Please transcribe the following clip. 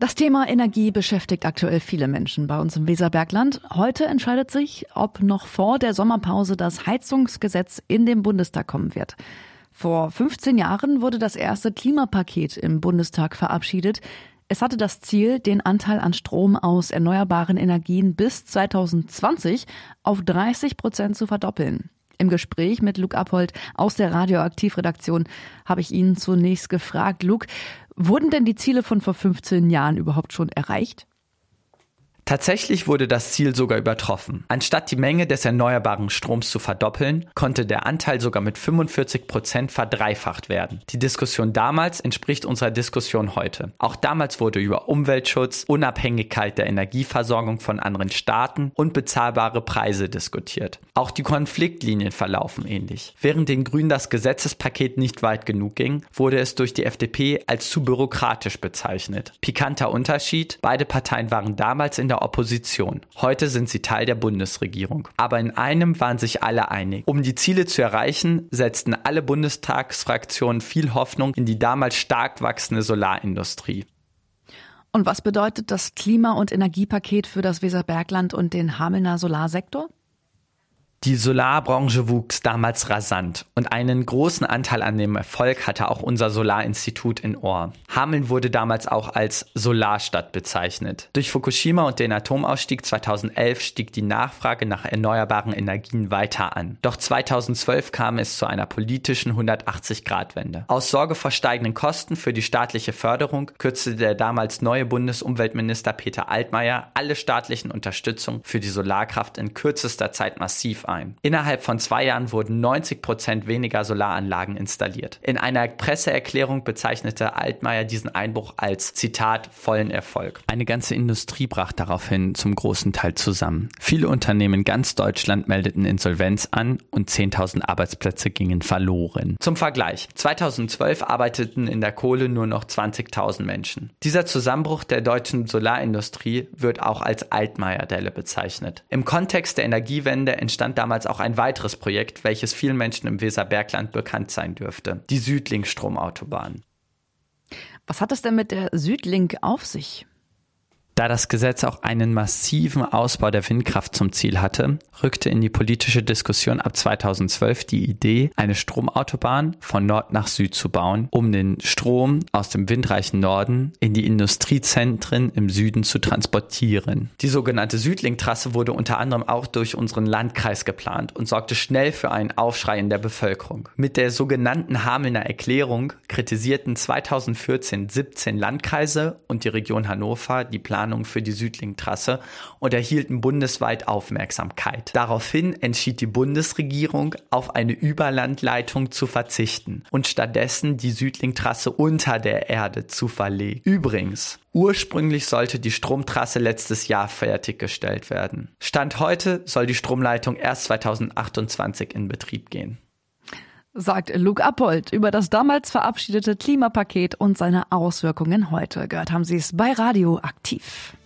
Das Thema Energie beschäftigt aktuell viele Menschen bei uns im Weserbergland. Heute entscheidet sich, ob noch vor der Sommerpause das Heizungsgesetz in den Bundestag kommen wird. Vor 15 Jahren wurde das erste Klimapaket im Bundestag verabschiedet. Es hatte das Ziel, den Anteil an Strom aus erneuerbaren Energien bis 2020 auf 30 Prozent zu verdoppeln. Im Gespräch mit Luke Appold aus der Radioaktivredaktion habe ich ihn zunächst gefragt, Luke, wurden denn die Ziele von vor 15 Jahren überhaupt schon erreicht? Tatsächlich wurde das Ziel sogar übertroffen. Anstatt die Menge des erneuerbaren Stroms zu verdoppeln, konnte der Anteil sogar mit 45 Prozent verdreifacht werden. Die Diskussion damals entspricht unserer Diskussion heute. Auch damals wurde über Umweltschutz, Unabhängigkeit der Energieversorgung von anderen Staaten und bezahlbare Preise diskutiert. Auch die Konfliktlinien verlaufen ähnlich. Während den Grünen das Gesetzespaket nicht weit genug ging, wurde es durch die FDP als zu bürokratisch bezeichnet. Pikanter Unterschied, beide Parteien waren damals in der Opposition. Heute sind sie Teil der Bundesregierung. Aber in einem waren sich alle einig. Um die Ziele zu erreichen, setzten alle Bundestagsfraktionen viel Hoffnung in die damals stark wachsende Solarindustrie. Und was bedeutet das Klima- und Energiepaket für das Weserbergland und den Hamelner Solarsektor? Die Solarbranche wuchs damals rasant und einen großen Anteil an dem Erfolg hatte auch unser Solarinstitut in Ohr. Hameln wurde damals auch als Solarstadt bezeichnet. Durch Fukushima und den Atomausstieg 2011 stieg die Nachfrage nach erneuerbaren Energien weiter an. Doch 2012 kam es zu einer politischen 180-Grad-Wende. Aus Sorge vor steigenden Kosten für die staatliche Förderung kürzte der damals neue Bundesumweltminister Peter Altmaier alle staatlichen Unterstützung für die Solarkraft in kürzester Zeit massiv ein. Innerhalb von zwei Jahren wurden 90 Prozent weniger Solaranlagen installiert. In einer Presseerklärung bezeichnete Altmaier diesen Einbruch als Zitat vollen Erfolg. Eine ganze Industrie brach daraufhin zum großen Teil zusammen. Viele Unternehmen in ganz Deutschland meldeten Insolvenz an und 10.000 Arbeitsplätze gingen verloren. Zum Vergleich, 2012 arbeiteten in der Kohle nur noch 20.000 Menschen. Dieser Zusammenbruch der deutschen Solarindustrie wird auch als Altmaier-Delle bezeichnet. Im Kontext der Energiewende entstand damals auch ein weiteres Projekt, welches vielen Menschen im Weserbergland bekannt sein dürfte. Die Südlink-Stromautobahn. Was hat es denn mit der Südlink auf sich? Da das Gesetz auch einen massiven Ausbau der Windkraft zum Ziel hatte, rückte in die politische Diskussion ab 2012 die Idee, eine Stromautobahn von Nord nach Süd zu bauen, um den Strom aus dem windreichen Norden in die Industriezentren im Süden zu transportieren. Die sogenannte Südlink-Trasse wurde unter anderem auch durch unseren Landkreis geplant und sorgte schnell für einen Aufschrei in der Bevölkerung. Mit der sogenannten Hamelner Erklärung kritisierten 2014 17 Landkreise und die Region Hannover die Planung Planung für die Südlink-Trasse und erhielten bundesweit Aufmerksamkeit. Daraufhin entschied die Bundesregierung, auf eine Überlandleitung zu verzichten und stattdessen die Südlink-Trasse unter der Erde zu verlegen. Übrigens, Ursprünglich sollte die Stromtrasse letztes Jahr fertiggestellt werden. Stand heute soll die Stromleitung erst 2028 in Betrieb gehen. Sagt Luke Appold über das damals verabschiedete Klimapaket und seine Auswirkungen heute. Gehört haben Sie es bei Radio aktiv.